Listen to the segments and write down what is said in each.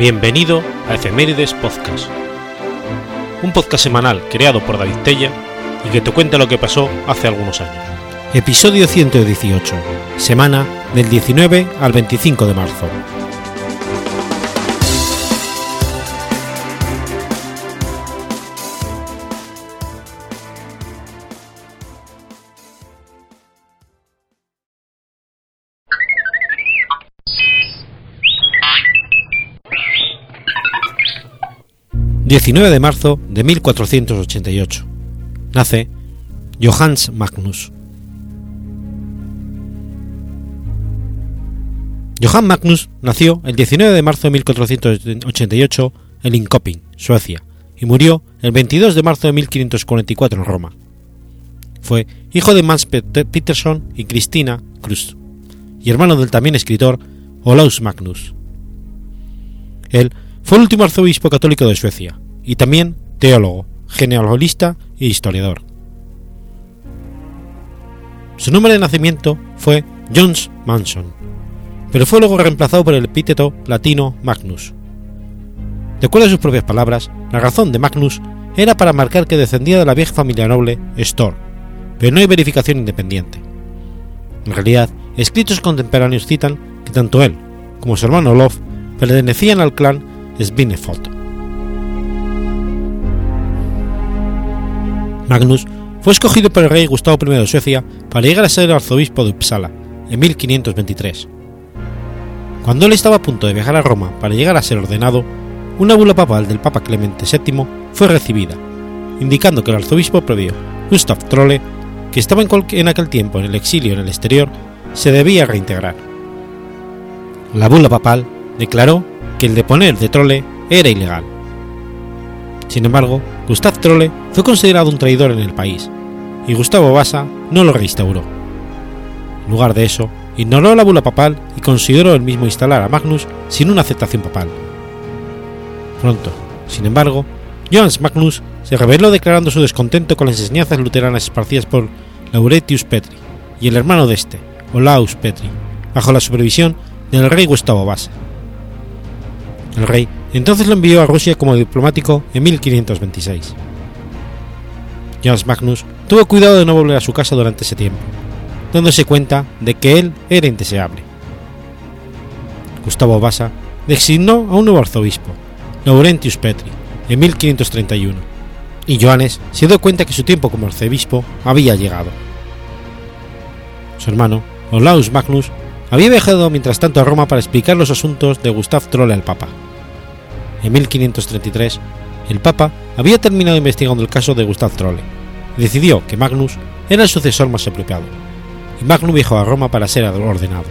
Bienvenido a Efemérides Podcast, un podcast semanal creado por David Tella y que te cuenta lo que pasó hace algunos años. Episodio 118, semana del 19 al 25 de marzo. 19 de marzo de 1488. Nace Johannes Magnus. Johann Magnus nació el 19 de marzo de 1488 en Linköping, Suecia, y murió el 22 de marzo de 1544 en Roma. Fue hijo de Mans Peterson y Cristina Cruz, y hermano del también escritor Olaus Magnus. Él fue el último arzobispo católico de Suecia y también teólogo, genealogista e historiador. Su nombre de nacimiento fue Jones Manson, pero fue luego reemplazado por el epíteto latino Magnus. De acuerdo a sus propias palabras, la razón de Magnus era para marcar que descendía de la vieja familia noble Stor, pero no hay verificación independiente. En realidad, escritos contemporáneos citan que tanto él como su hermano Olof pertenecían al clan Svinefeld. Magnus fue escogido por el rey Gustavo I de Suecia para llegar a ser arzobispo de Uppsala en 1523. Cuando él estaba a punto de viajar a Roma para llegar a ser ordenado, una bula papal del Papa Clemente VII fue recibida, indicando que el arzobispo previo, Gustav Trolle, que estaba en, aquel tiempo en el exilio en el exterior, se debía reintegrar. La bula papal declaró que el deponer de Trolle era ilegal. Sin embargo, Gustav Trolle fue considerado un traidor en el país, y Gustavo Vasa no lo reinstauró. En lugar de eso, ignoró la bula papal y consideró el mismo instalar a Magnus sin una aceptación papal. Pronto, sin embargo, Johannes Magnus se rebeló declarando su descontento con las enseñanzas luteranas esparcidas por Laurentius Petri y el hermano de este, Olaus Petri, bajo la supervisión del rey Gustavo Vasa. El rey entonces lo envió a Rusia como diplomático en 1526. Johannes Magnus tuvo cuidado de no volver a su casa durante ese tiempo, dándose cuenta de que él era indeseable. Gustavo Vasa designó a un nuevo arzobispo, Laurentius Petri, en 1531, y Johannes se dio cuenta que su tiempo como arzobispo había llegado. Su hermano, Olaus Magnus, había viajado mientras tanto a Roma para explicar los asuntos de Gustav Trolle al Papa. En 1533, el Papa había terminado investigando el caso de Gustav Trolle y decidió que Magnus era el sucesor más apropiado, y Magnus viajó a Roma para ser ordenado.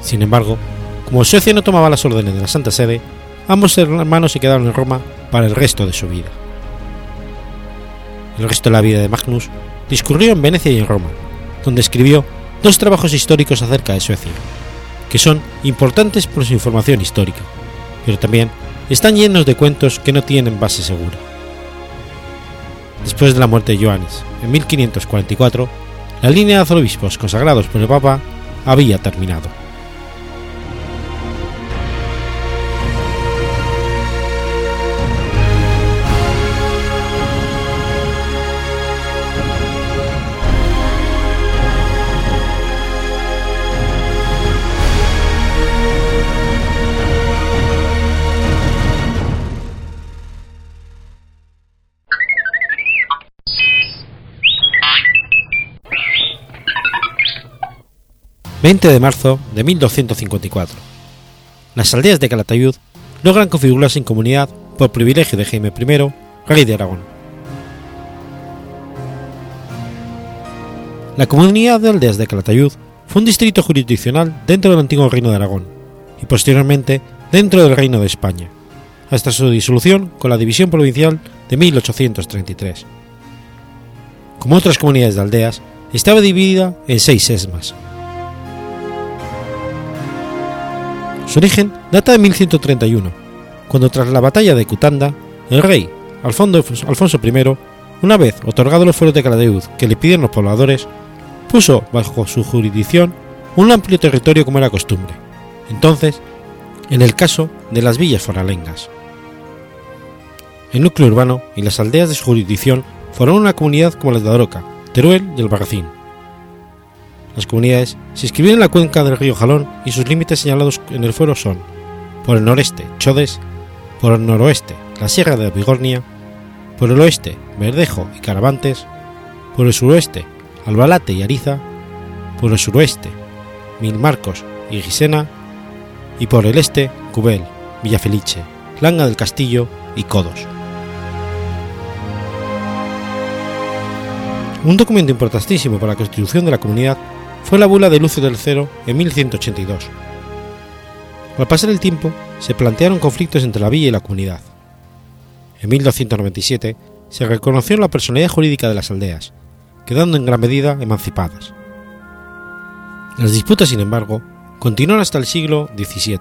Sin embargo, como Suecia no tomaba las órdenes de la Santa Sede, ambos hermanos se quedaron en Roma para el resto de su vida. El resto de la vida de Magnus discurrió en Venecia y en Roma, donde escribió dos trabajos históricos acerca de Suecia, que son importantes por su información histórica, pero también están llenos de cuentos que no tienen base segura. Después de la muerte de Johannes, en 1544, la línea de arzobispos consagrados por el Papa había terminado. 20 de marzo de 1254. Las aldeas de Calatayud logran configurarse en comunidad por privilegio de Jaime I, rey de Aragón. La comunidad de aldeas de Calatayud fue un distrito jurisdiccional dentro del antiguo reino de Aragón y posteriormente dentro del reino de España, hasta su disolución con la división provincial de 1833. Como otras comunidades de aldeas, estaba dividida en seis esmas, Su origen data de 1131, cuando tras la batalla de Cutanda, el rey Alfonso I, una vez otorgado los fueros de Calatayud que le pidieron los pobladores, puso bajo su jurisdicción un amplio territorio como era costumbre. Entonces, en el caso de las villas foralengas. El núcleo urbano y las aldeas de su jurisdicción forman una comunidad como las de Aroca, Teruel y el Barracín. Las comunidades se inscriben en la cuenca del río Jalón y sus límites señalados en el fuero son, por el noreste, Chodes, por el noroeste, la Sierra de Bigornia, por el oeste, Verdejo y Caravantes, por el suroeste, Albalate y Ariza, por el suroeste, Mil Marcos y Gisena, y por el este, Cubel, Villafelice, Langa del Castillo y Codos. Un documento importantísimo para la constitución de la comunidad fue la bula de Lucio del Cero en 1182. Al pasar el tiempo, se plantearon conflictos entre la villa y la comunidad. En 1297 se reconoció la personalidad jurídica de las aldeas, quedando en gran medida emancipadas. Las disputas, sin embargo, continuaron hasta el siglo XVII,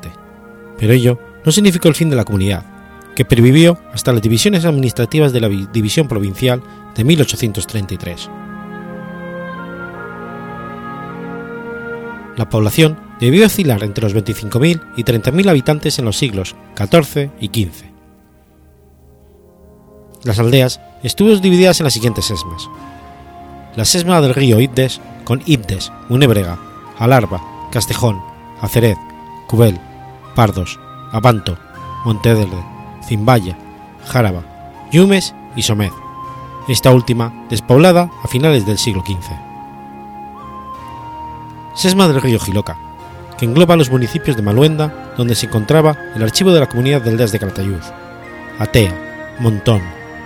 pero ello no significó el fin de la comunidad, que pervivió hasta las divisiones administrativas de la División Provincial de 1833. La población debió oscilar entre los 25.000 y 30.000 habitantes en los siglos XIV y XV. Las aldeas estuvieron divididas en las siguientes sesmas. La sesma del río Ibdes, con Ibdes, Unébrega, Alarba, Castejón, Acered, Cubel, Pardos, Abanto, Montederde, Zimbaya, Járaba, Yumes y Somed, esta última despoblada a finales del siglo XV. Sesma del río Giloca, que engloba los municipios de Maluenda, donde se encontraba el archivo de la comunidad de aldeas de Calatayud, Atea, Montón,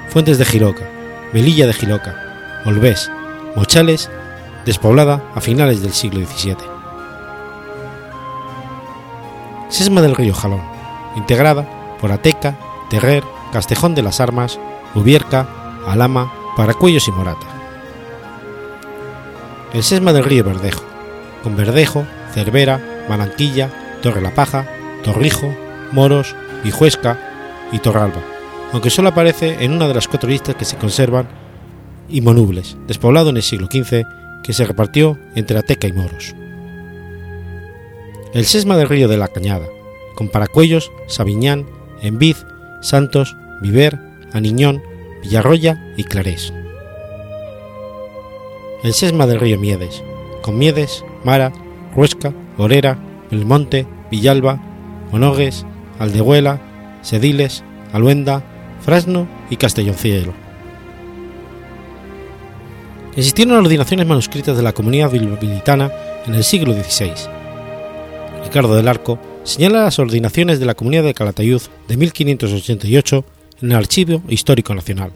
Fuentes de Giloca, Melilla de Giloca, Olvés, Mochales, despoblada a finales del siglo XVII. Sesma del río Jalón, integrada por Ateca, Terrer, Castejón de las Armas, Ubierca, Alama, Paracuellos y Morata. El sesma del río Verdejo, con Verdejo, Cervera, Malanquilla, Torre la Paja, Torrijo, Moros, Vijuesca y Torralba, aunque solo aparece en una de las cuatro listas que se conservan, y Monubles, despoblado en el siglo XV, que se repartió entre Ateca y Moros. El sesma del río de la Cañada, con Paracuellos, Sabiñán, Envid, Santos, Viver, Aniñón, Villarroya y Clarés. El sesma del río Miedes, con Miedes, Mara, Ruesca, Orera, Belmonte, Villalba, Monogues, Aldehuela, Sediles, Aluenda, Frasno y Castelloncielo. Existieron ordinaciones manuscritas de la comunidad bilbilitana en el siglo XVI. Ricardo del Arco señala las ordinaciones de la comunidad de Calatayud de 1588 en el Archivo Histórico Nacional.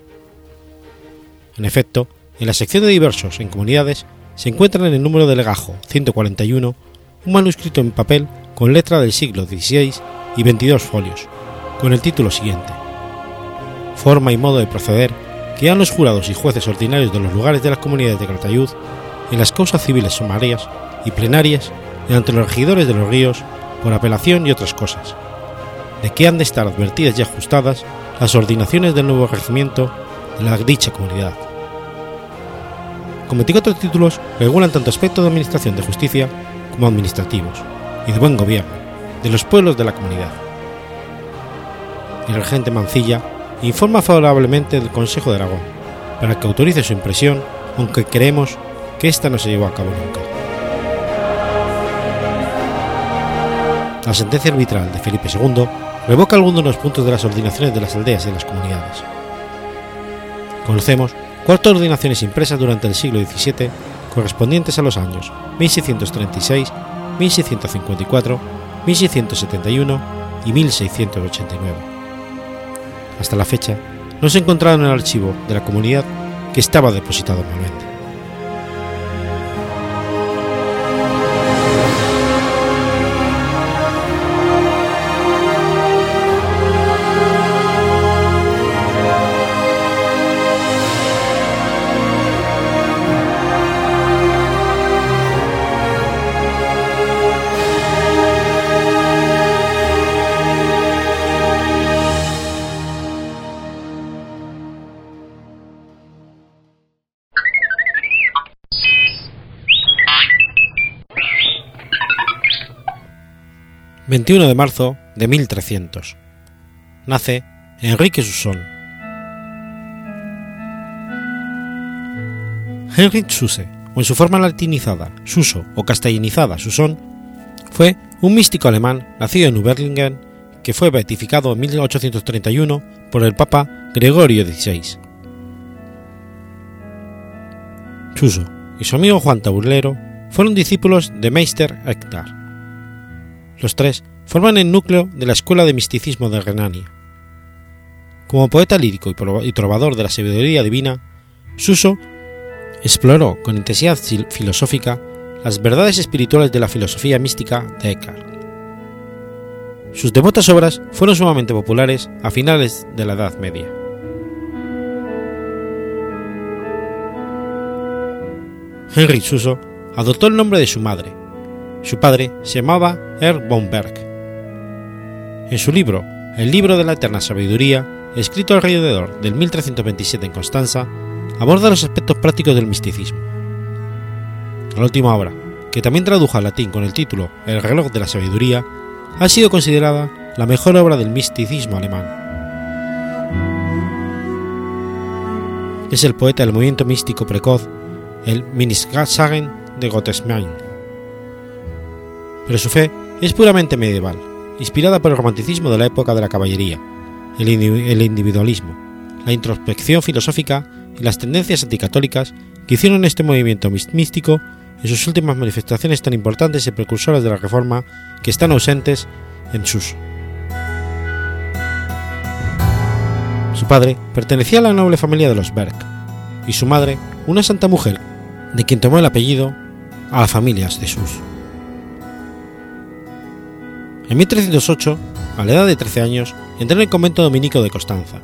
En efecto, en la sección de diversos en comunidades se encuentra en el número de legajo 141 un manuscrito en papel con letra del siglo XVI y 22 folios, con el título siguiente: Forma y modo de proceder que han los jurados y jueces ordinarios de los lugares de las comunidades de Calatayud en las causas civiles sumarias y plenarias y ante los regidores de los ríos por apelación y otras cosas, de que han de estar advertidas y ajustadas las ordinaciones del nuevo regimiento de la dicha comunidad. Con 24 títulos regulan tanto aspectos de administración de justicia como administrativos y de buen gobierno de los pueblos de la comunidad. El regente Mancilla informa favorablemente del Consejo de Aragón para que autorice su impresión, aunque creemos que ésta no se llevó a cabo nunca. La sentencia arbitral de Felipe II revoca algunos de los puntos de las ordinaciones de las aldeas y de las comunidades. Conocemos cuatro ordinaciones impresas durante el siglo XVII correspondientes a los años 1636, 1654, 1671 y 1689. Hasta la fecha, no se encontraba en el archivo de la comunidad que estaba depositado en. 21 de marzo de 1300. Nace Enrique Susson. Heinrich Susse, o en su forma latinizada, Suso o castellanizada Susón, fue un místico alemán nacido en Uberlingen que fue beatificado en 1831 por el Papa Gregorio XVI. Suso y su amigo Juan Taburlero fueron discípulos de Meister Eckhart. Los tres forman el núcleo de la Escuela de Misticismo de Renania. Como poeta lírico y trovador de la sabiduría divina, Suso exploró con intensidad filosófica las verdades espirituales de la filosofía mística de Eckhart. Sus devotas obras fueron sumamente populares a finales de la Edad Media. Henry Suso adoptó el nombre de su madre. Su padre se llamaba Herr von Berg. En su libro, El libro de la eterna sabiduría, escrito alrededor del 1327 en Constanza, aborda los aspectos prácticos del misticismo. La última obra, que también tradujo al latín con el título El reloj de la sabiduría, ha sido considerada la mejor obra del misticismo alemán. Es el poeta del movimiento místico precoz, el Minnissagen de Gottesmain. Pero su fe es puramente medieval, inspirada por el romanticismo de la época de la caballería, el individualismo, la introspección filosófica y las tendencias anticatólicas que hicieron este movimiento místico en sus últimas manifestaciones tan importantes y precursoras de la Reforma que están ausentes en sus. Su padre pertenecía a la noble familia de los Berg y su madre una santa mujer de quien tomó el apellido a las familias de Sus. En 1308, a la edad de 13 años, entró en el convento dominico de Constanza,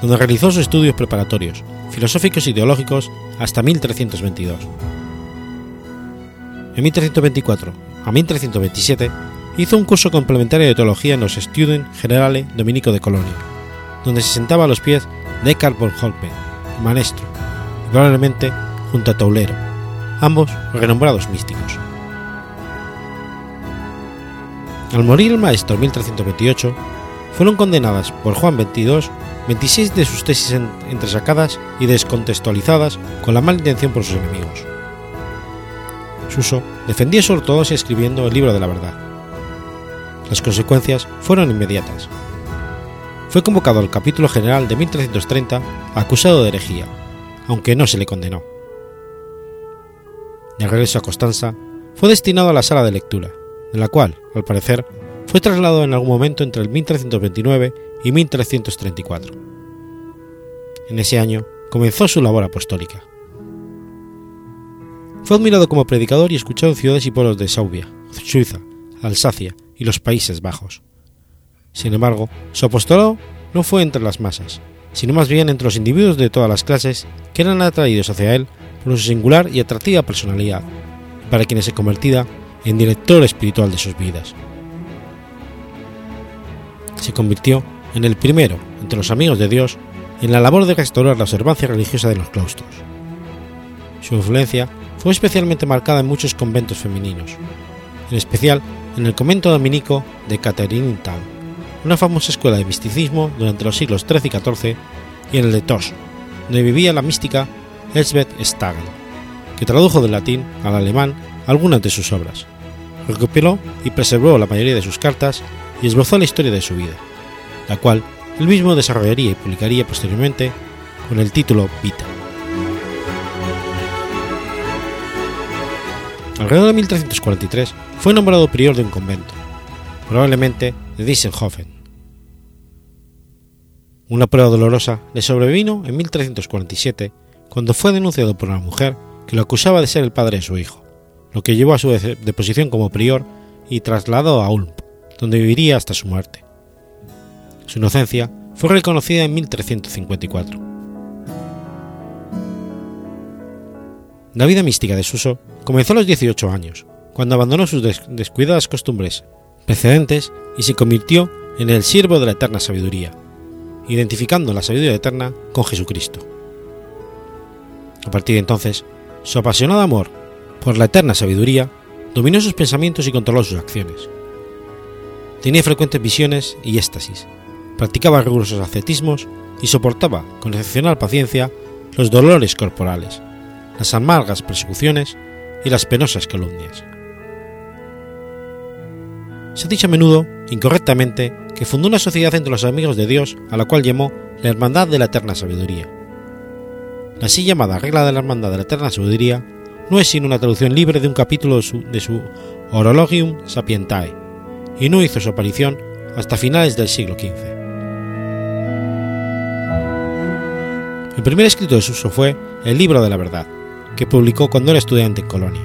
donde realizó sus estudios preparatorios, filosóficos y teológicos hasta 1322. En 1324 a 1327 hizo un curso complementario de teología en los Studien Generale Dominico de Colonia, donde se sentaba a los pies de Eckhart von Holtmann, maestro, y probablemente junto a Taulero, ambos renombrados místicos. Al morir el maestro en 1328, fueron condenadas por Juan XXII 26 de sus tesis entresacadas y descontextualizadas con la mala intención por sus enemigos. Suso defendía su ortodoxia escribiendo el libro de la verdad. Las consecuencias fueron inmediatas. Fue convocado al capítulo general de 1330 acusado de herejía, aunque no se le condenó. De regreso a Constanza, fue destinado a la sala de lectura, de la cual, al parecer, fue trasladado en algún momento entre el 1329 y 1334. En ese año comenzó su labor apostólica. Fue admirado como predicador y escuchado en ciudades y pueblos de Saubia, Suiza, Alsacia y los Países Bajos. Sin embargo, su apostolado no fue entre las masas, sino más bien entre los individuos de todas las clases que eran atraídos hacia él por su singular y atractiva personalidad, para quienes se convertía en director espiritual de sus vidas. Se convirtió en el primero, entre los amigos de Dios, en la labor de restaurar la observancia religiosa de los claustros. Su influencia fue especialmente marcada en muchos conventos femeninos, en especial en el convento dominico de Caterinthal, una famosa escuela de misticismo durante los siglos XIII y XIV, y en el de Tosch, donde vivía la mística Elsbeth Stagel, que tradujo del latín al alemán algunas de sus obras, recopiló y preservó la mayoría de sus cartas y esbozó la historia de su vida la cual él mismo desarrollaría y publicaría posteriormente con el título Vita. Alrededor de 1343 fue nombrado prior de un convento, probablemente de Diessenhofen. Una prueba dolorosa le sobrevino en 1347 cuando fue denunciado por una mujer que lo acusaba de ser el padre de su hijo, lo que llevó a su deposición como prior y trasladó a Ulm, donde viviría hasta su muerte. Su inocencia fue reconocida en 1354. La vida mística de Suso comenzó a los 18 años, cuando abandonó sus descuidadas costumbres precedentes y se convirtió en el siervo de la eterna sabiduría, identificando la sabiduría eterna con Jesucristo. A partir de entonces, su apasionado amor por la eterna sabiduría dominó sus pensamientos y controló sus acciones. tenía frecuentes visiones y éxtasis, practicaba rigurosos ascetismos y soportaba con excepcional paciencia los dolores corporales, las amargas persecuciones y las penosas calumnias. Se ha dicho a menudo, incorrectamente, que fundó una sociedad entre los amigos de Dios a la cual llamó la Hermandad de la Eterna Sabiduría. La así llamada Regla de la Hermandad de la Eterna Sabiduría no es sino una traducción libre de un capítulo de su, de Orologium Sapientae, y no hizo su aparición hasta finales del siglo XV. El primer escrito de Suso fue El Libro de la Verdad, que publicó cuando era estudiante en Colonia.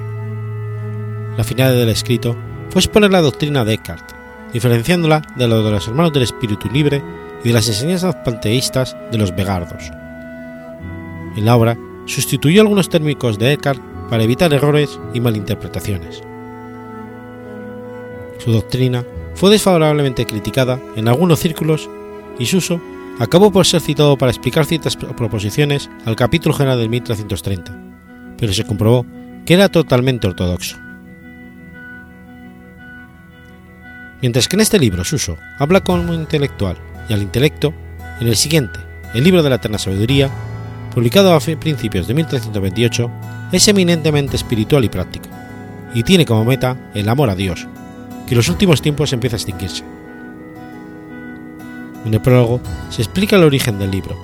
La finalidad del escrito fue exponer la doctrina de Eckhart, diferenciándola de la de los hermanos del espíritu libre y de las enseñanzas panteístas de los vegardos. En la obra sustituyó algunos térmicos de Eckhart para evitar errores y malinterpretaciones. Su doctrina fue desfavorablemente criticada en algunos círculos y su uso acabó por ser citado para explicar ciertas proposiciones al capítulo general del 1330, pero se comprobó que era totalmente ortodoxo. Mientras que en este libro Suso habla como intelectual y al intelecto, en el siguiente, el libro de la eterna sabiduría, publicado a principios de 1328, es eminentemente espiritual y práctico, y tiene como meta el amor a Dios, que en los últimos tiempos empieza a extinguirse. En el prólogo se explica el origen del libro,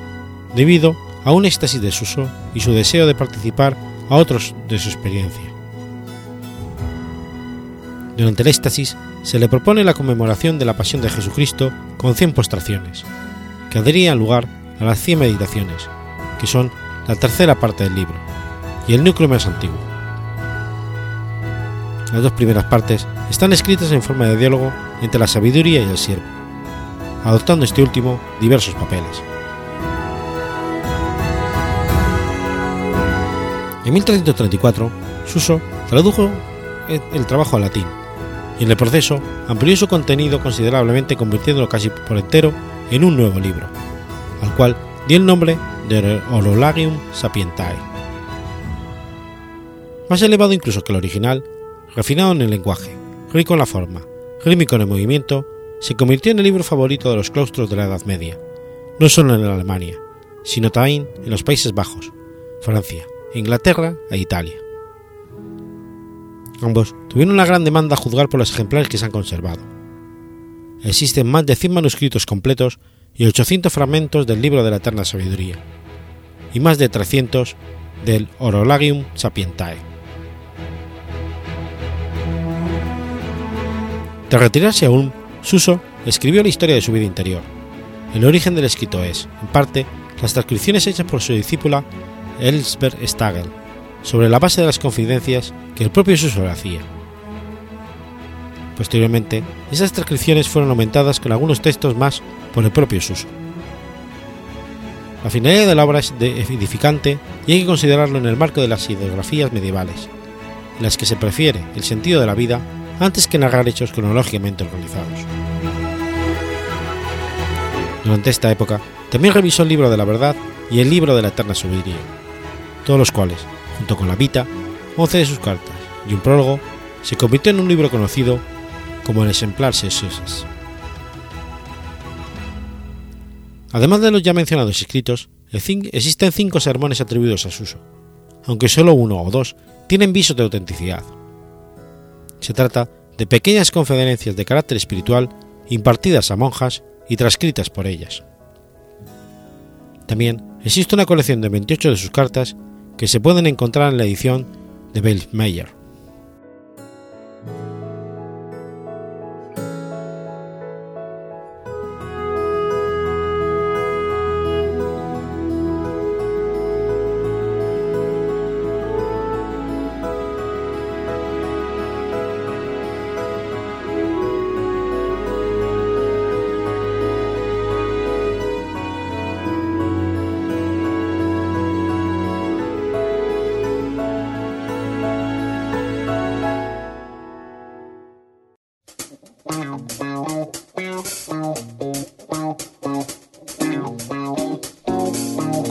debido a un éxtasis de Suso y su deseo de participar a otros de su experiencia. Durante el éxtasis se le propone la conmemoración de la pasión de Jesucristo con 100 postraciones, que darían lugar a las 100 meditaciones, que son la tercera parte del libro, y el núcleo más antiguo. Las dos primeras partes están escritas en forma de diálogo entre la sabiduría y el siervo, adoptando este último diversos papeles. En 1334, Suso tradujo el trabajo al latín y en el proceso amplió su contenido considerablemente convirtiéndolo casi por entero en un nuevo libro, al cual dio el nombre de Orolagium Sapientae. Más elevado incluso que el original, refinado en el lenguaje, rico en la forma, rítmico en el movimiento, se convirtió en el libro favorito de los claustros de la Edad Media, no solo en Alemania, sino también en los Países Bajos, Francia, Inglaterra e Italia. Ambos tuvieron una gran demanda a juzgar por los ejemplares que se han conservado. Existen más de 100 manuscritos completos y 800 fragmentos del libro de la Eterna Sabiduría, y más de 300 del Orolagium Sapientae. Tras retirarse aún, Suso escribió la historia de su vida interior. El origen del escrito es, en parte, las transcripciones hechas por su discípula Elsbeth Stagel, sobre la base de las confidencias que el propio Suso le hacía. Posteriormente, esas transcripciones fueron aumentadas con algunos textos más por el propio Suso. La finalidad de la obra es edificante y hay que considerarlo en el marco de las ideografías medievales, en las que se prefiere el sentido de la vida antes que narrar hechos cronológicamente organizados. Durante esta época, también revisó el libro de la verdad y el libro de la eterna sabiduría, todos los cuales, junto con la Vita, 11 de sus cartas y un prólogo, se convirtió en un libro conocido como el ejemplar Sessuses. Además de los ya mencionados escritos, existen cinco sermones atribuidos a Suso, aunque solo uno o dos tienen visos de autenticidad. Se trata de pequeñas conferencias de carácter espiritual impartidas a monjas y transcritas por ellas. También existe una colección de 28 de sus cartas que se pueden encontrar en la edición de Bellmeyer.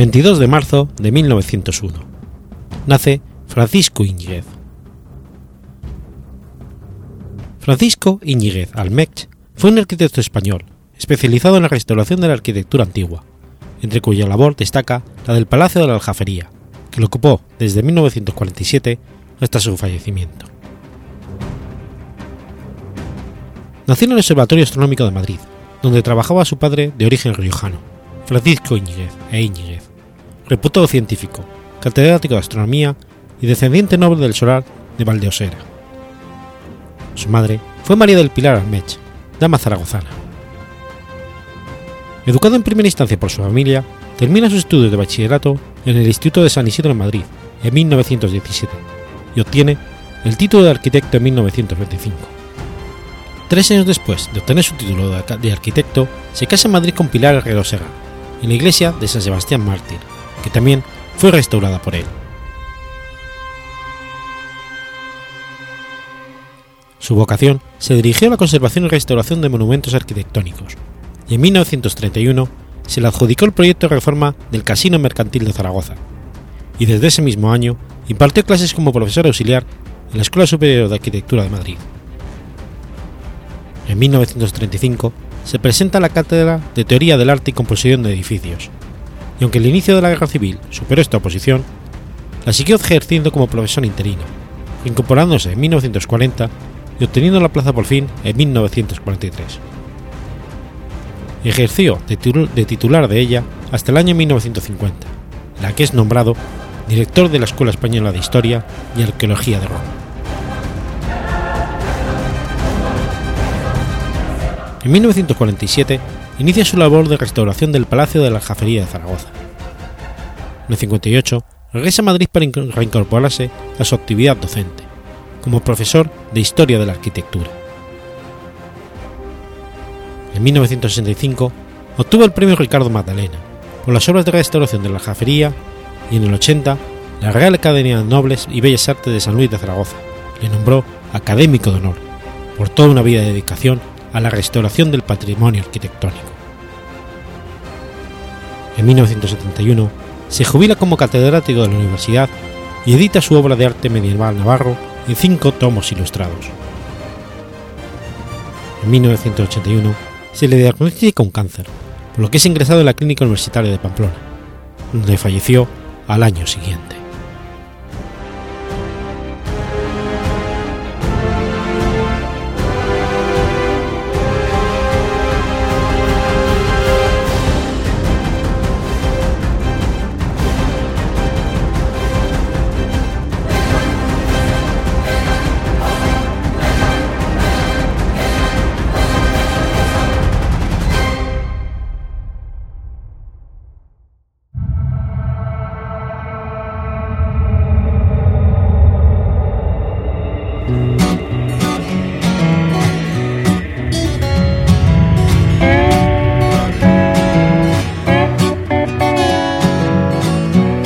22 de marzo de 1901. Nace Francisco Íñiguez. Francisco Íñiguez Almech fue un arquitecto español, especializado en la restauración de la arquitectura antigua, entre cuya labor destaca la del Palacio de la Aljafería, que lo ocupó desde 1947 hasta su fallecimiento. Nació en el Observatorio Astronómico de Madrid, donde trabajaba su padre de origen riojano, Francisco Íñiguez e Íñiguez, reputado científico, catedrático de astronomía y descendiente noble del solar de Valdeosera. Su madre fue María del Pilar Almech, dama zaragozana. Educado en primera instancia por su familia, termina sus estudios de bachillerato en el Instituto de San Isidro en Madrid en 1917 y obtiene el título de arquitecto en 1925. Tres años después de obtener su título de arquitecto, se casa en Madrid con Pilar Herrero Serra, en la iglesia de San Sebastián Mártir, que también fue restaurada por él. Su vocación se dirigió a la conservación y restauración de monumentos arquitectónicos, y en 1931 se le adjudicó el proyecto de reforma del Casino Mercantil de Zaragoza, y desde ese mismo año impartió clases como profesor auxiliar en la Escuela Superior de Arquitectura de Madrid. En 1935 se presenta la Cátedra de Teoría del Arte y Composición de Edificios, y aunque el inicio de la Guerra Civil superó esta oposición, la siguió ejerciendo como profesor interino, incorporándose en 1940 y obteniendo la plaza por fin en 1943. Ejerció de titular de ella hasta el año 1950, en la que es nombrado director de la Escuela Española de Historia y Arqueología de Roma. En 1947 inicia su labor de restauración del Palacio de la Jafería de Zaragoza. En el 58 regresa a Madrid para reincorporarse a su actividad docente, como profesor de Historia de la Arquitectura. En 1965 obtuvo el premio Ricardo Magdalena por las obras de restauración de la Jafería y en el 80 la Real Academia de Nobles y Bellas Artes de San Luis de Zaragoza le nombró académico de honor por toda una vida de dedicación a la restauración del patrimonio arquitectónico. En 1971 se jubila como catedrático de la universidad y edita su obra de arte medieval navarro en cinco tomos ilustrados. En 1981 se le diagnostica un cáncer, por lo que es ingresado en la Clínica Universitaria de Pamplona, donde falleció al año siguiente.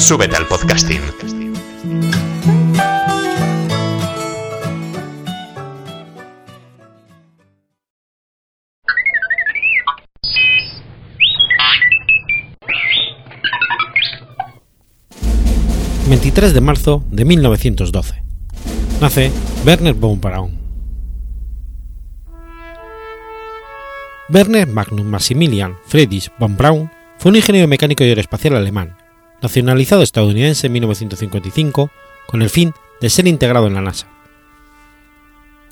Súbete al podcasting. ...23 de marzo de 1912... ...nace Werner von Braun. Werner Magnus Maximilian Friedrich von Braun fue un ingeniero mecánico y aeroespacial alemán, nacionalizado estadounidense en 1955 con el fin de ser integrado en la NASA.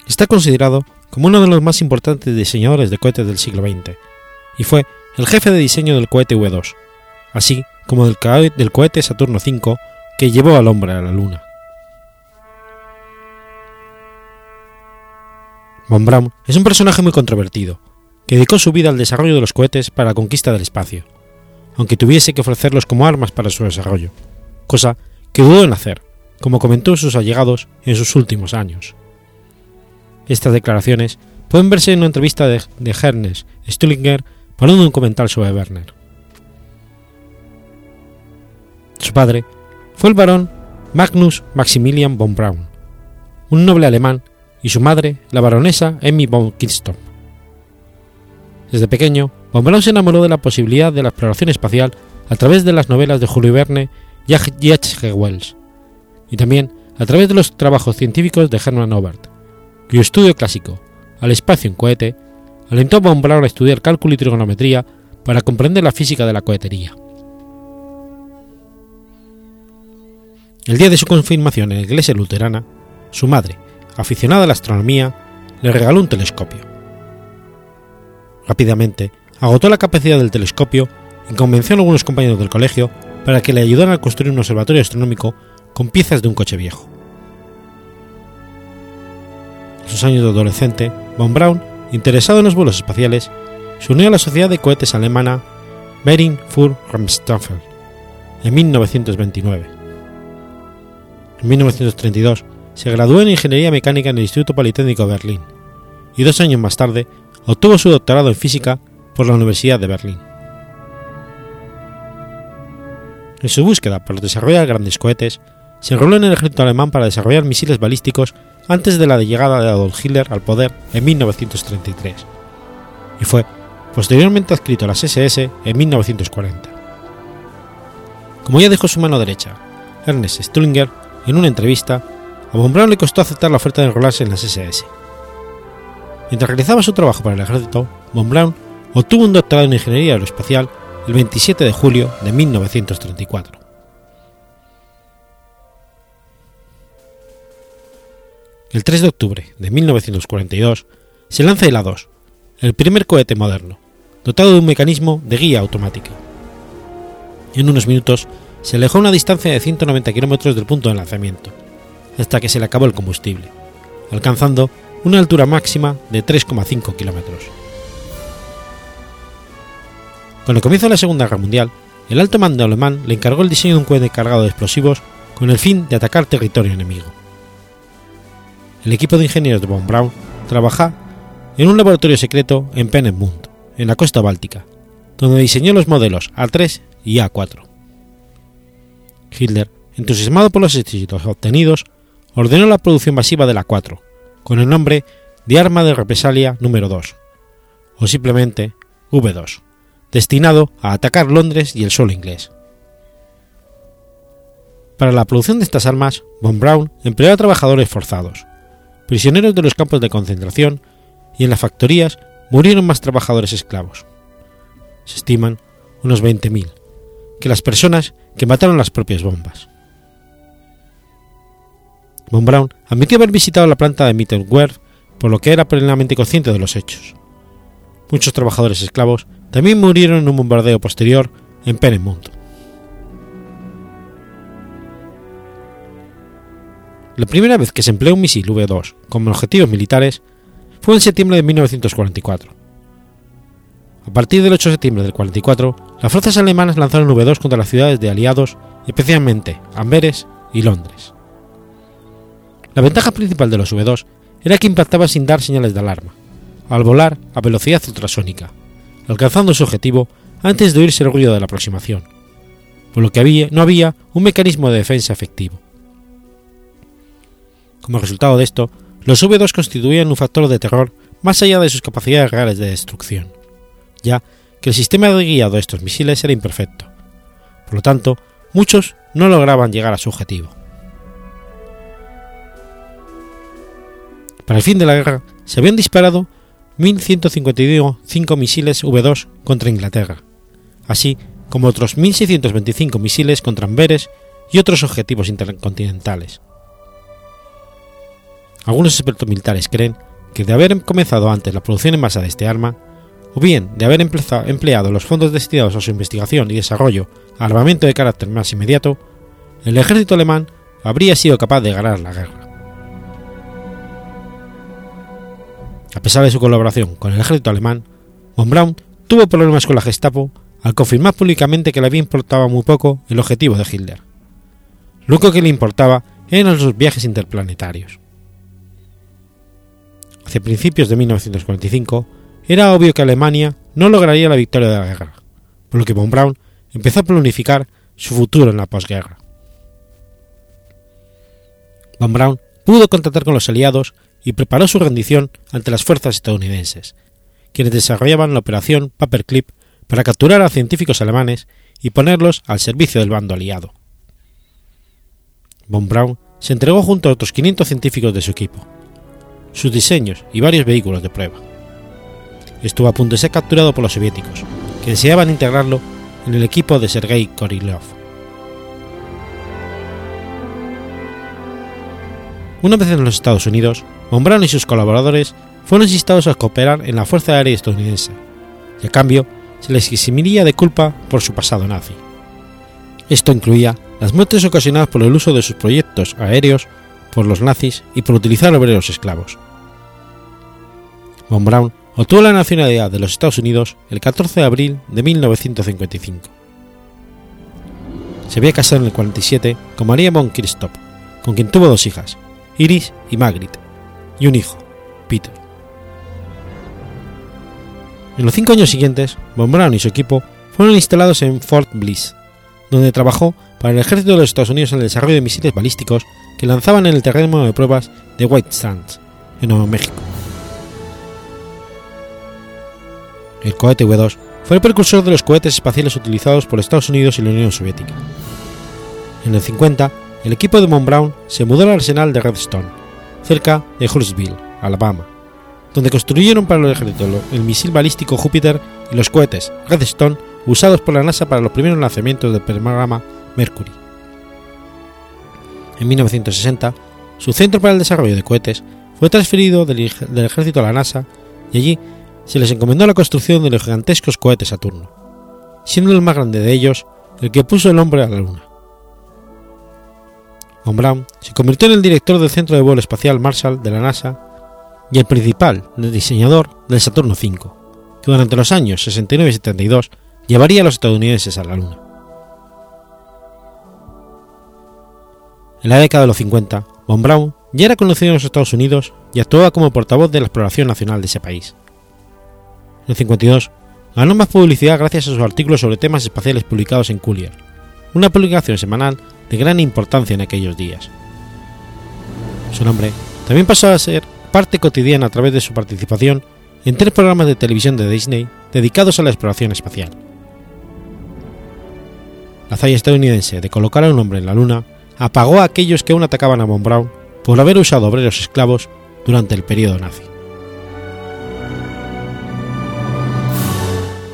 Está considerado como uno de los más importantes diseñadores de cohetes del siglo XX y fue el jefe de diseño del cohete V2, así como del, del cohete Saturno V que llevó al hombre a la Luna. Von Braun es un personaje muy controvertido, que dedicó su vida al desarrollo de los cohetes para la conquista del espacio, aunque tuviese que ofrecerlos como armas para su desarrollo, cosa que dudó en hacer, como comentó sus allegados en sus últimos años. Estas declaraciones pueden verse en una entrevista de, de Ernest Stullinger para un documental sobre Werner. Su padre fue el barón Magnus Maximilian von Braun, un noble alemán, y su madre, la baronesa Emmy von Kinston. Desde pequeño, Braun se enamoró de la posibilidad de la exploración espacial a través de las novelas de Julio Verne y H.G. Wells, y también a través de los trabajos científicos de Hermann Oberth, cuyo estudio clásico, al espacio en cohete, alentó a Braun a estudiar cálculo y trigonometría para comprender la física de la cohetería. El día de su confirmación en la iglesia luterana, su madre, aficionada a la astronomía, le regaló un telescopio. Rápidamente, agotó la capacidad del telescopio y convenció a algunos compañeros del colegio para que le ayudaran a construir un observatorio astronómico con piezas de un coche viejo. En sus años de adolescente, von Braun, interesado en los vuelos espaciales, se unió a la sociedad de cohetes alemana Bering für Raumstaffel en 1929 en 1932 se graduó en Ingeniería Mecánica en el Instituto Politécnico de Berlín y dos años más tarde obtuvo su doctorado en Física por la Universidad de Berlín. En su búsqueda por desarrollar grandes cohetes, se enroló en el ejército alemán para desarrollar misiles balísticos antes de la llegada de Adolf Hitler al poder en 1933, y fue posteriormente adscrito a las SS en 1940. Como ya dejó su mano derecha, Ernest Stullinger en una entrevista, a Von Braun le costó aceptar la oferta de enrolarse en las SS. Mientras realizaba su trabajo para el ejército, Von Braun obtuvo un doctorado en Ingeniería Aeroespacial el 27 de julio de 1934. El 3 de octubre de 1942 se lanza el A-2, el primer cohete moderno, dotado de un mecanismo de guía automática. En unos minutos se alejó a una distancia de 190 kilómetros del punto de lanzamiento, hasta que se le acabó el combustible, alcanzando una altura máxima de 3,5 kilómetros. Con el comienzo de la Segunda Guerra Mundial, el alto mando alemán le encargó el diseño de un cohete cargado de explosivos con el fin de atacar territorio enemigo. El equipo de ingenieros de von Braun trabaja en un laboratorio secreto en Peenemünde, en la costa báltica, donde diseñó los modelos A3 y A4. Hitler, entusiasmado por los éxitos obtenidos, ordenó la producción masiva de la 4, con el nombre de Arma de Represalia número 2, o simplemente V2, destinado a atacar Londres y el suelo inglés. Para la producción de estas armas, von Braun empleó a trabajadores forzados, prisioneros de los campos de concentración y en las factorías murieron más trabajadores esclavos. Se estiman unos 20.000, que las personas que mataron las propias bombas. Von Braun admitió haber visitado la planta de Mittelwerf, por lo que era plenamente consciente de los hechos. Muchos trabajadores esclavos también murieron en un bombardeo posterior en Peenemünde. La primera vez que se empleó un misil V2 como objetivos militares fue en septiembre de 1944. A partir del 8 de septiembre del 44, las fuerzas alemanas lanzaron V2 contra las ciudades de aliados, especialmente Amberes y Londres. La ventaja principal de los V2 era que impactaba sin dar señales de alarma, al volar a velocidad ultrasónica, alcanzando su objetivo antes de oírse el ruido de la aproximación, por lo que había, no había un mecanismo de defensa efectivo. Como resultado de esto, los V2 constituían un factor de terror más allá de sus capacidades reales de destrucción, ya que el sistema de guiado de estos misiles era imperfecto. Por lo tanto, muchos no lograban llegar a su objetivo. Para el fin de la guerra, se habían disparado 1.155 misiles V2 contra Inglaterra, así como otros 1.625 misiles contra Amberes y otros objetivos intercontinentales. Algunos expertos militares creen que de haber comenzado antes la producción en masa de este arma, o bien de haber empleado los fondos destinados a su investigación y desarrollo a armamento de carácter más inmediato, el ejército alemán habría sido capaz de ganar la guerra. A pesar de su colaboración con el ejército alemán, von Braun tuvo problemas con la Gestapo al confirmar públicamente que le había importado muy poco el objetivo de Hitler. Lo único que le importaba eran los viajes interplanetarios hacia principios de 1945, era obvio que Alemania no lograría la victoria de la guerra, por lo que von Braun empezó a planificar su futuro en la posguerra. Von Braun pudo contactar con los aliados y preparó su rendición ante las fuerzas estadounidenses, quienes desarrollaban la operación Paperclip para capturar a científicos alemanes y ponerlos al servicio del bando aliado. Von Braun se entregó junto a otros 500 científicos de su equipo, sus diseños y varios vehículos de prueba. Estuvo a punto de ser capturado por los soviéticos, que deseaban integrarlo en el equipo de Sergei Korolev. Una vez en los Estados Unidos, Von y sus colaboradores fueron insistados a cooperar en la Fuerza Aérea estadounidense, y a cambio se les eximiría de culpa por su pasado nazi. Esto incluía las muertes ocasionadas por el uso de sus proyectos aéreos por los nazis y por utilizar obreros esclavos. Von Braun obtuvo la nacionalidad de los Estados Unidos el 14 de abril de 1955. Se había casado en el 47 con María von Christoph, con quien tuvo dos hijas, Iris y Margrit, y un hijo, Peter. En los cinco años siguientes, Von Braun y su equipo fueron instalados en Fort Bliss, donde trabajó para el ejército de los Estados Unidos en el desarrollo de misiles balísticos que lanzaban en el terreno de pruebas de White Sands, en Nuevo México. El cohete V2 fue el precursor de los cohetes espaciales utilizados por Estados Unidos y la Unión Soviética. En el 50, el equipo de Von Braun se mudó al arsenal de Redstone, cerca de Huntsville, Alabama, donde construyeron para el ejército el misil balístico Júpiter y los cohetes Redstone usados por la NASA para los primeros lanzamientos del programa Mercury. En 1960, su centro para el desarrollo de cohetes fue transferido del, ejército a la NASA y allí se les encomendó la construcción de los gigantescos cohetes Saturno, siendo el más grande de ellos el que puso el hombre a la Luna. Von Braun se convirtió en el director del Centro de Vuelo Espacial Marshall de la NASA y el principal diseñador del Saturno V, que durante los años 69 y 72 llevaría a los estadounidenses a la Luna. En la década de los 50, Von Braun ya era conocido en los Estados Unidos y actuaba como portavoz de la exploración nacional de ese país. En el 52, ganó más publicidad gracias a sus artículos sobre temas espaciales publicados en Collier, una publicación semanal de gran importancia en aquellos días. Su nombre también pasó a ser parte cotidiana a través de su participación en tres programas de televisión de Disney dedicados a la exploración espacial. La hazaña estadounidense de colocar a un hombre en la Luna apagó a aquellos que aún atacaban a Von Braun por haber usado obreros esclavos durante el periodo nazi.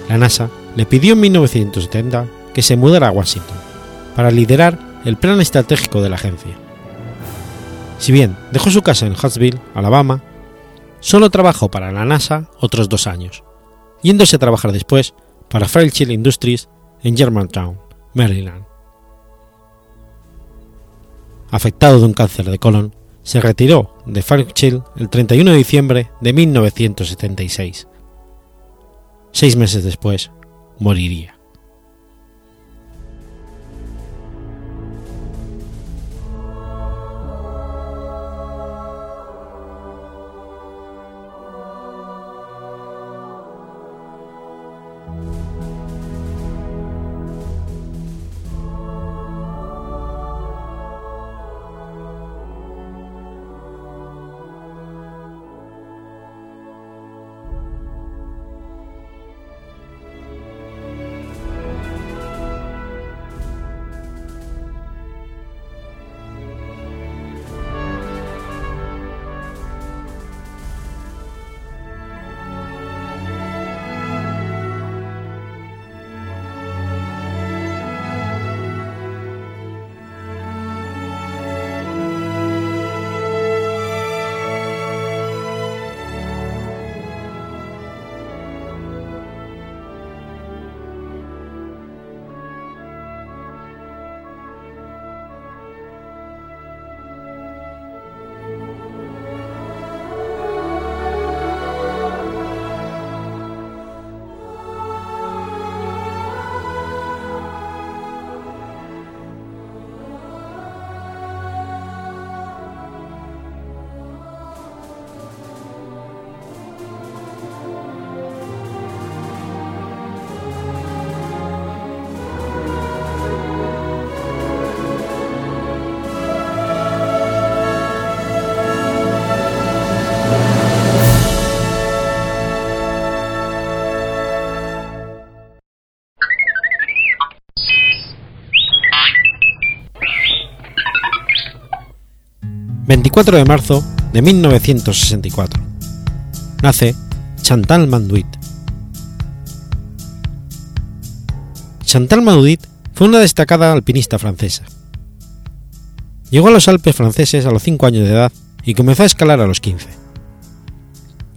La NASA le pidió en 1970 que se mudara a Washington para liderar el plan estratégico de la agencia. Si bien dejó su casa en Huntsville, Alabama, solo trabajó para la NASA otros dos años, yéndose a trabajar después para Fairchild Industries en Germantown, Maryland. Afectado de un cáncer de colon, se retiró de Fairchild el 31 de diciembre de 1976. Seis meses después, moriría. 24 de marzo de 1964. Nace Chantal Manduit. Chantal Manduit fue una destacada alpinista francesa. Llegó a los Alpes franceses a los 5 años de edad y comenzó a escalar a los 15.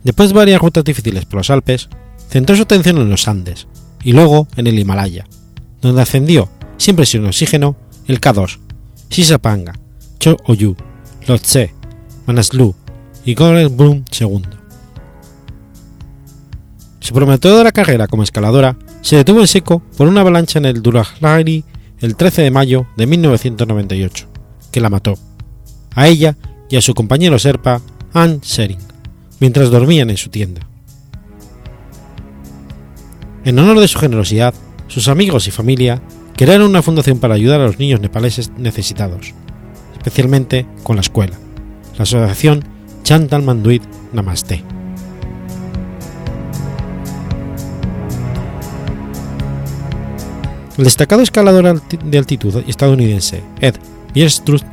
Después de varias rutas difíciles por los Alpes, centró su atención en los Andes y luego en el Himalaya, donde ascendió, siempre sin oxígeno, el K2, Sisapanga, Cho Oyu, Lhotse, Manaslu y Bloom II. Su prometedora carrera como escaladora se detuvo en seco por una avalancha en el Durahlari el 13 de mayo de 1998, que la mató, a ella y a su compañero serpa Ann Sering, mientras dormían en su tienda. En honor de su generosidad, sus amigos y familia crearon una fundación para ayudar a los niños nepaleses necesitados especialmente con la escuela, la asociación Chantal Manduit Namaste. El destacado escalador de altitud estadounidense Ed Bierstruth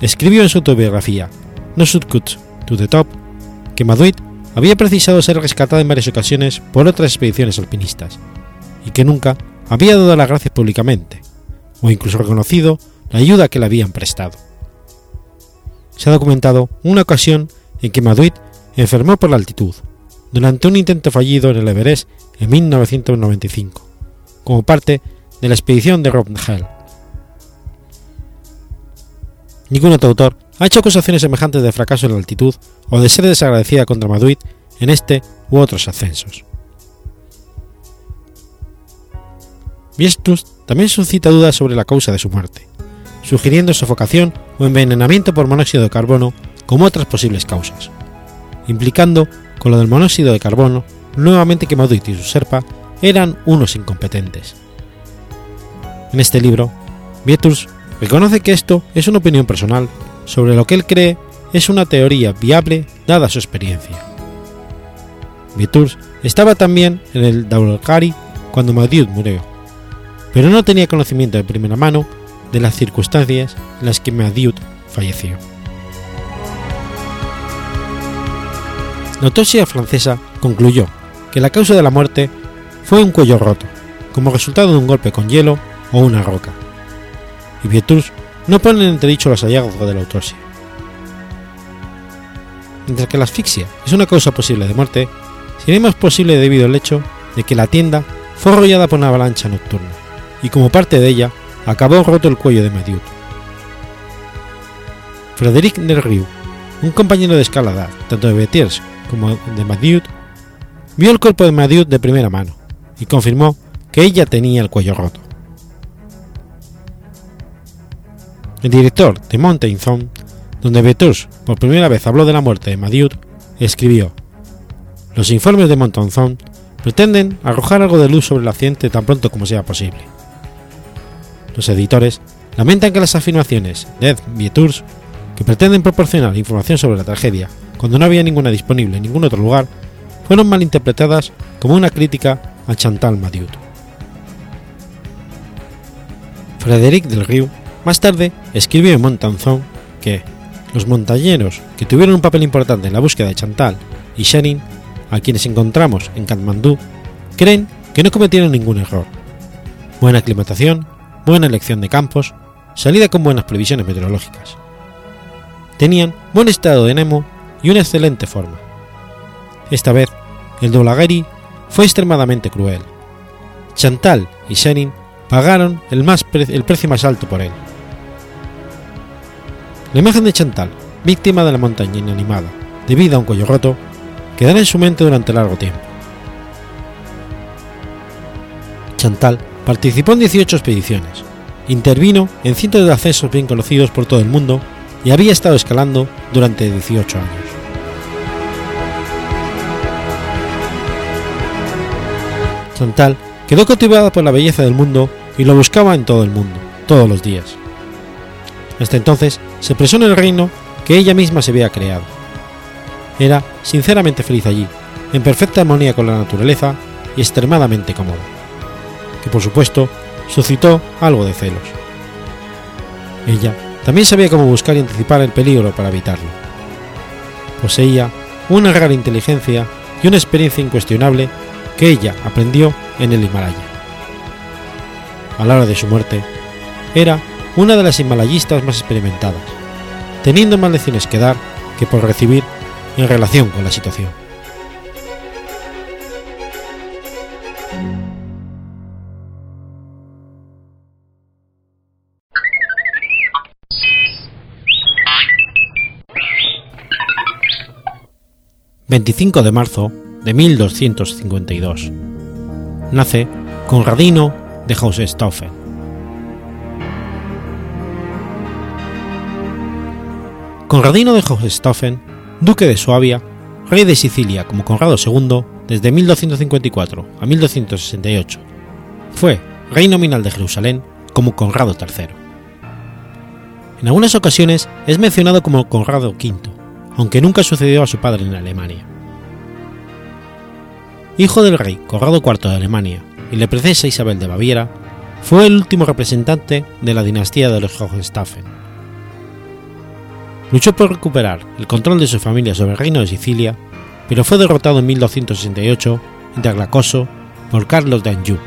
escribió en su autobiografía No Shortcuts to the Top que Manduit había precisado ser rescatada en varias ocasiones por otras expediciones alpinistas y que nunca había dado las gracias públicamente, o incluso reconocido la ayuda que le habían prestado se ha documentado una ocasión en que Maduit enfermó por la altitud, durante un intento fallido en el Everest en 1995, como parte de la expedición de Rob Hell. Ningún otro autor ha hecho acusaciones semejantes de fracaso en la altitud o de ser desagradecida contra Maduit en este u otros ascensos. Biestus también suscita dudas sobre la causa de su muerte sugiriendo sofocación o envenenamiento por monóxido de carbono como otras posibles causas, implicando con lo del monóxido de carbono nuevamente que Maudit y su serpa eran unos incompetentes. En este libro, Vieturs reconoce que esto es una opinión personal sobre lo que él cree es una teoría viable dada su experiencia. Vieturs estaba también en el Daulkari cuando Maudit murió, pero no tenía conocimiento de primera mano de las circunstancias en las que Madiud falleció. La autopsia francesa concluyó que la causa de la muerte fue un cuello roto, como resultado de un golpe con hielo o una roca. Y Vieturs no pone en entredicho los hallazgos de la autopsia. Mientras que la asfixia es una causa posible de muerte, sería más posible debido al hecho de que la tienda fue arrollada por una avalancha nocturna, y como parte de ella, acabó roto el cuello de Madiud. Frédéric Delrieux, un compañero de escalada tanto de Betiers como de Madiud, vio el cuerpo de Madiud de primera mano y confirmó que ella tenía el cuello roto. El director de Mountain Zone, donde Beturs por primera vez habló de la muerte de Madiud, escribió: Los informes de Mountain Zone pretenden arrojar algo de luz sobre el accidente tan pronto como sea posible. Los editores lamentan que las afirmaciones de Ed Vieturs, que pretenden proporcionar información sobre la tragedia cuando no había ninguna disponible en ningún otro lugar, fueron malinterpretadas como una crítica a Chantal Madiud. Frédéric Delrieux más tarde escribió en Montanzón que los montañeros que tuvieron un papel importante en la búsqueda de Chantal y Sherin, a quienes encontramos en Katmandú, creen que no cometieron ningún error. Buena aclimatación, buena elección de campos, salida con buenas previsiones meteorológicas. Tenían buen estado de ánimo y una excelente forma. Esta vez, el Dolagari fue extremadamente cruel. Chantal y Sherin pagaron el, más el precio más alto por él. La imagen de Chantal, víctima de la montaña inanimada, debido a un cuello roto, quedará en su mente durante largo tiempo. Chantal participó en 18 expediciones, intervino en cientos de accesos bien conocidos por todo el mundo y había estado escalando durante 18 años. Chantal quedó cautivada por la belleza del mundo y lo buscaba en todo el mundo, todos los días. Hasta entonces se expresó en el reino que ella misma se había creado. Era sinceramente feliz allí, en perfecta armonía con la naturaleza y extremadamente cómoda, que por supuesto suscitó algo de celos. Ella también sabía cómo buscar y anticipar el peligro para evitarlo. Poseía una rara inteligencia y una experiencia incuestionable que ella aprendió en el Himalaya. A la hora de su muerte, era una de las himalayistas más experimentadas, teniendo más lecciones que dar que por recibir en relación con la situación. ...25 de marzo de 1252... ...nace Conradino de Hohenstaufen. Conradino de Hohenstaufen, duque de Suabia, rey de Sicilia como Conrado II desde 1254 a 1268, fue rey nominal de Jerusalén como Conrado III. En algunas ocasiones es mencionado como Conrado V, aunque nunca sucedió a su padre en Alemania. Hijo del rey Conrado IV de Alemania y la princesa Isabel de Baviera, fue el último representante de la dinastía de los Hohenstaufen. Luchó por recuperar el control de su familia sobre el reino de Sicilia, pero fue derrotado en 1268 en Aglacoso por Carlos de Anjou,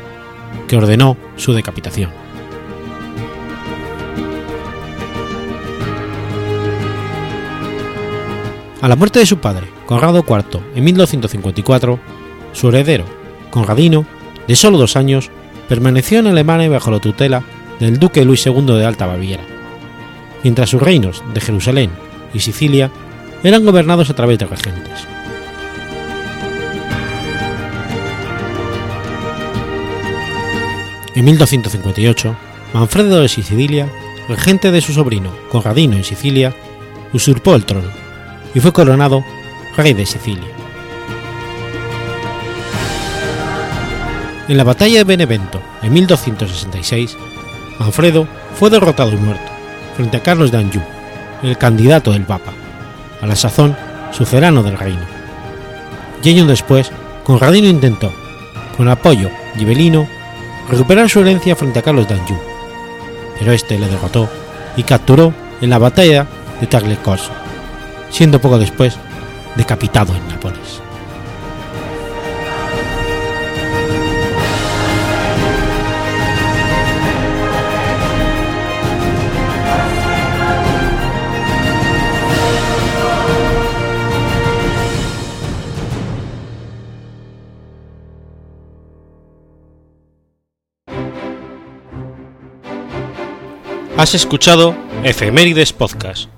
que ordenó su decapitación. A la muerte de su padre, Conrado IV, en 1254, su heredero, Conradino, de solo dos años, permaneció en Alemania bajo la tutela del duque Luis II de Alta Baviera, mientras sus reinos de Jerusalén y Sicilia eran gobernados a través de regentes. En 1258, Manfredo de Sicilia, regente de su sobrino Conradino en Sicilia, usurpó el trono y fue coronado rey de Sicilia. En la batalla de Benevento, en 1266, Manfredo fue derrotado y muerto, frente a Carlos de Anjou, el candidato del Papa, a la sazón sucerano del reino. Y años después, Conradino intentó, con apoyo gibelino, recuperar su herencia frente a Carlos de Anjou, pero este le derrotó y capturó en la batalla de Tagliacozzo, siendo poco después decapitado en Nápoles. Has escuchado Efemérides Podcast.